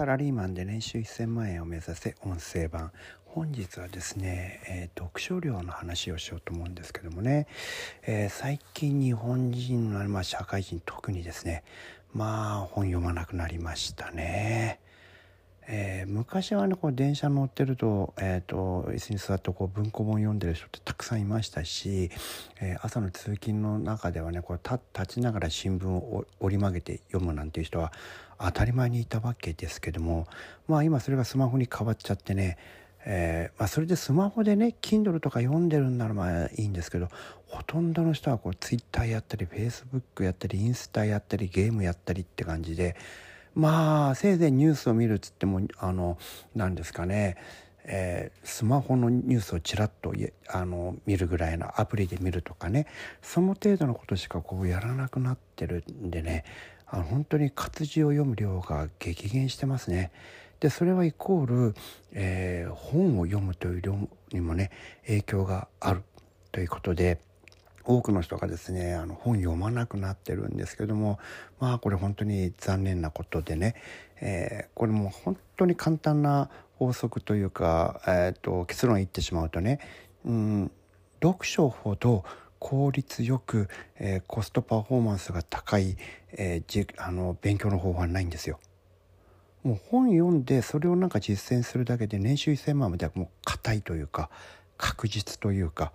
サラリーマンで年収1000万円を目指せ音声版本日はですね、えー、読書量の話をしようと思うんですけどもね、えー、最近日本人の、まあ、社会人特にですねまあ本読まなくなりましたね。えー、昔はねこう電車乗ってると,、えーと、椅子に座ってこう文庫本読んでる人ってたくさんいましたし、えー、朝の通勤の中ではねこう立ちながら新聞を折り曲げて読むなんていう人は当たり前にいたわけですけどもまあ今それがスマホに変わっちゃってねえー、まあ、それでスマホでね Kindle とか読んでるんならまあいいんですけどほとんどの人はこう Twitter やったり Facebook やったりインスタやったりゲームやったりって感じでまあせいぜいニュースを見るっつってもあの何ですかね。えー、スマホのニュースをちらっとあの見るぐらいのアプリで見るとかね。その程度のことしかこうやらなくなってるんでね。あの本当に活字を読む量が激減してますね。でそれはイコール、えー、本を読むという量にもね影響があるということで。多くの人がですねあの本読まなくなってるんですけどもまあこれ本当に残念なことでね、えー、これも本当に簡単な法則というか、えーと、結論言ってしまうとね、うん、読書ほど効率よく、えー、コストパフォーマンスが高い、えー、じあの勉強の方法はないんですよ。もう本読んでそれをなんか実践するだけで年収1,000万まではもう硬いというか確実というか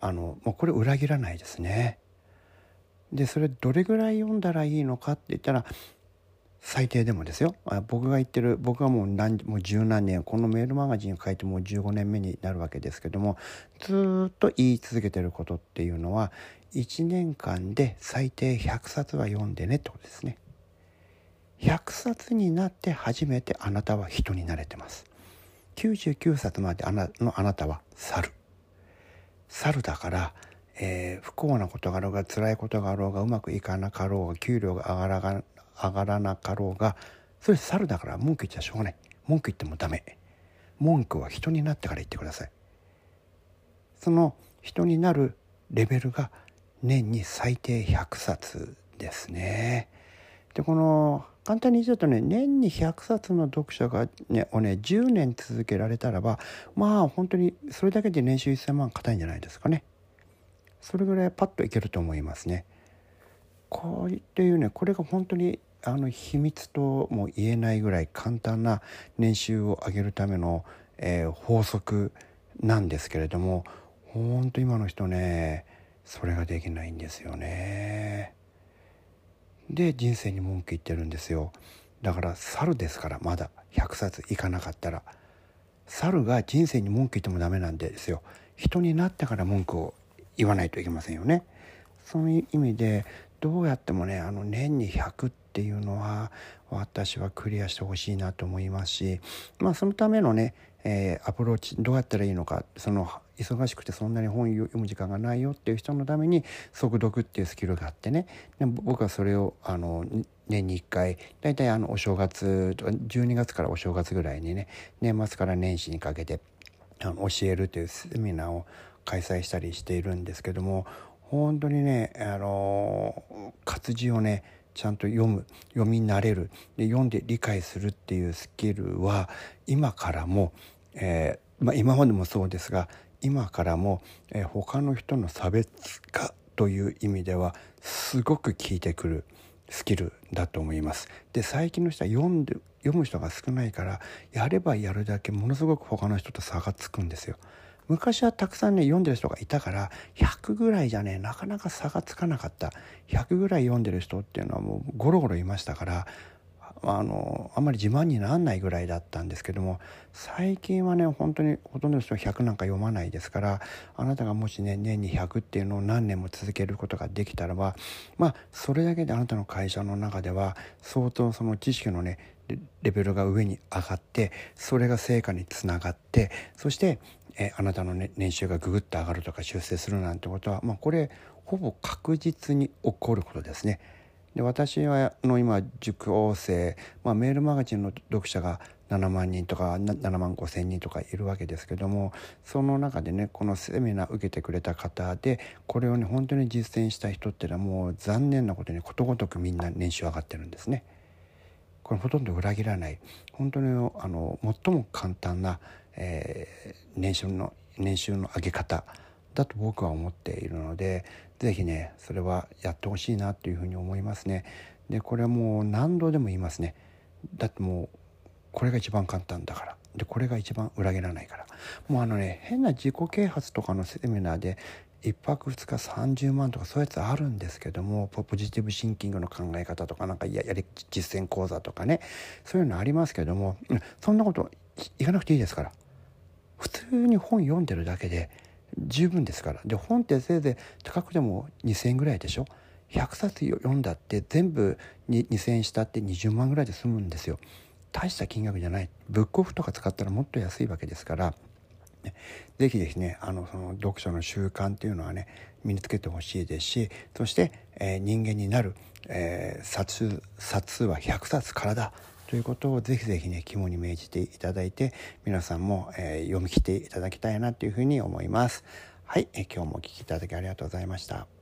あのもうこれ裏切らないですね。でそれどれぐらい読んだらいいのかって言ったら最低でもですよ僕が言ってる僕はもう何もう十何年このメールマガジンを書いてもう15年目になるわけですけどもずっと言い続けてることっていうのは1年間で最低100冊は読んでねってことですね。100冊になって初めてあなたは人になれてます。99冊まであなのあなたは猿。猿だから、えー、不幸なことがあろうが辛いことがあろうがうまくいかなかろうが給料が上がらが上がらなかろうがそれ猿だから文句言っちゃしょうがない。文句言ってもダメ。文句は人になってから言ってくださいその人になるレベルが年に最低100冊ですね。でこの簡単に言うとね年に100冊の読書が、ね、をね10年続けられたらばまあ本当にそれだけで年収1000万硬いんじゃないですかねそれぐらいパッといけると思いますねこうっていうねこれが本当にあの秘密とも言えないぐらい簡単な年収を上げるための、えー、法則なんですけれども本当今の人ねそれができないんですよね。で人生に文句言ってるんですよ。だから猿ですからまだ100冊いかなかったら猿が人生に文句言ってもダメなんですよ。人になってから文句を言わないといけませんよね。そういう意味でどうやってもねあの年に100っていうのは私はクリアしてほしいなと思いますしまあそのためのね、えー、アプローチどうやったらいいのかその忙しくてそんなに本読む時間がないよっていう人のために速読っていうスキルがあってね。僕はそれをあの年に1回大体あのお正月12月からお正月ぐらいにね年末から年始にかけてあの教えるというセミナーを開催したりしているんですけども本当にねあの活字をねちゃんと読む読み慣れるで読んで理解するっていうスキルは今からも、えー、まあ、今までもそうですが今からも、えー、他の人の差別化という意味ではすごく効いてくるスキルだと思います。で最近の人は読んで読む人が少ないからやればやるだけものすごく他の人と差がつくんですよ。昔はたくさんね読んでる人がいたから100ぐらいじゃねなかなか差がつかなかった。100ぐらい読んでる人っていうのはもうゴロゴロいましたからあのあんまり自慢にならないぐらいだったんですけども最近はね本当にほとんどの人は100なんか読まないですからあなたがもしね年に100っていうのを何年も続けることができたらばまあそれだけであなたの会社の中では相当その知識のねレベルが上に上がってそれが成果につながってそしてえあなたの、ね、年収がぐぐっと上がるとか修正するなんてことは、まあ、これほぼ確実に起こることですね。で私はの今受講生、まあ、メールマガジンの読者が7万人とか7万5千人とかいるわけですけどもその中でねこのセミナー受けてくれた方でこれをね本当に実践した人っていうのはもう残念なことにことごとくみんな年収上がってるんですね。これほとんど裏切らない本当にあの最も簡単な、えー、年収の年収の上げ方だと僕は思っているので是非ねそれはやってほしいなというふうに思いますね。でこれはもう何度でも言いますね。だってもうこれが一番簡単だからでこれが一番裏切らないからもうあのね変な自己啓発とかのセミナーで1泊2日30万とかそういうやつあるんですけどもポジティブシンキングの考え方とかなんかやり実践講座とかねそういうのありますけどもそんなこといかなくていいですから。普通に本読んでるだけで十分ですから。で本ってせいぜい高くても2,000円ぐらいでしょ？100冊読んだって全部2,000円したって20万ぐらいで済むんですよ。大した金額じゃない。ブックオフとか使ったらもっと安いわけですから。ね、ぜひですねあのその読書の習慣というのはね身につけてほしいですしそして、えー、人間になる、えー、冊冊数は100冊からだということをぜひぜひね肝に銘じていただいて皆さんも、えー、読み切っていただきたいなというふうに思います。はい、え今日もお聴きいただきありがとうございました。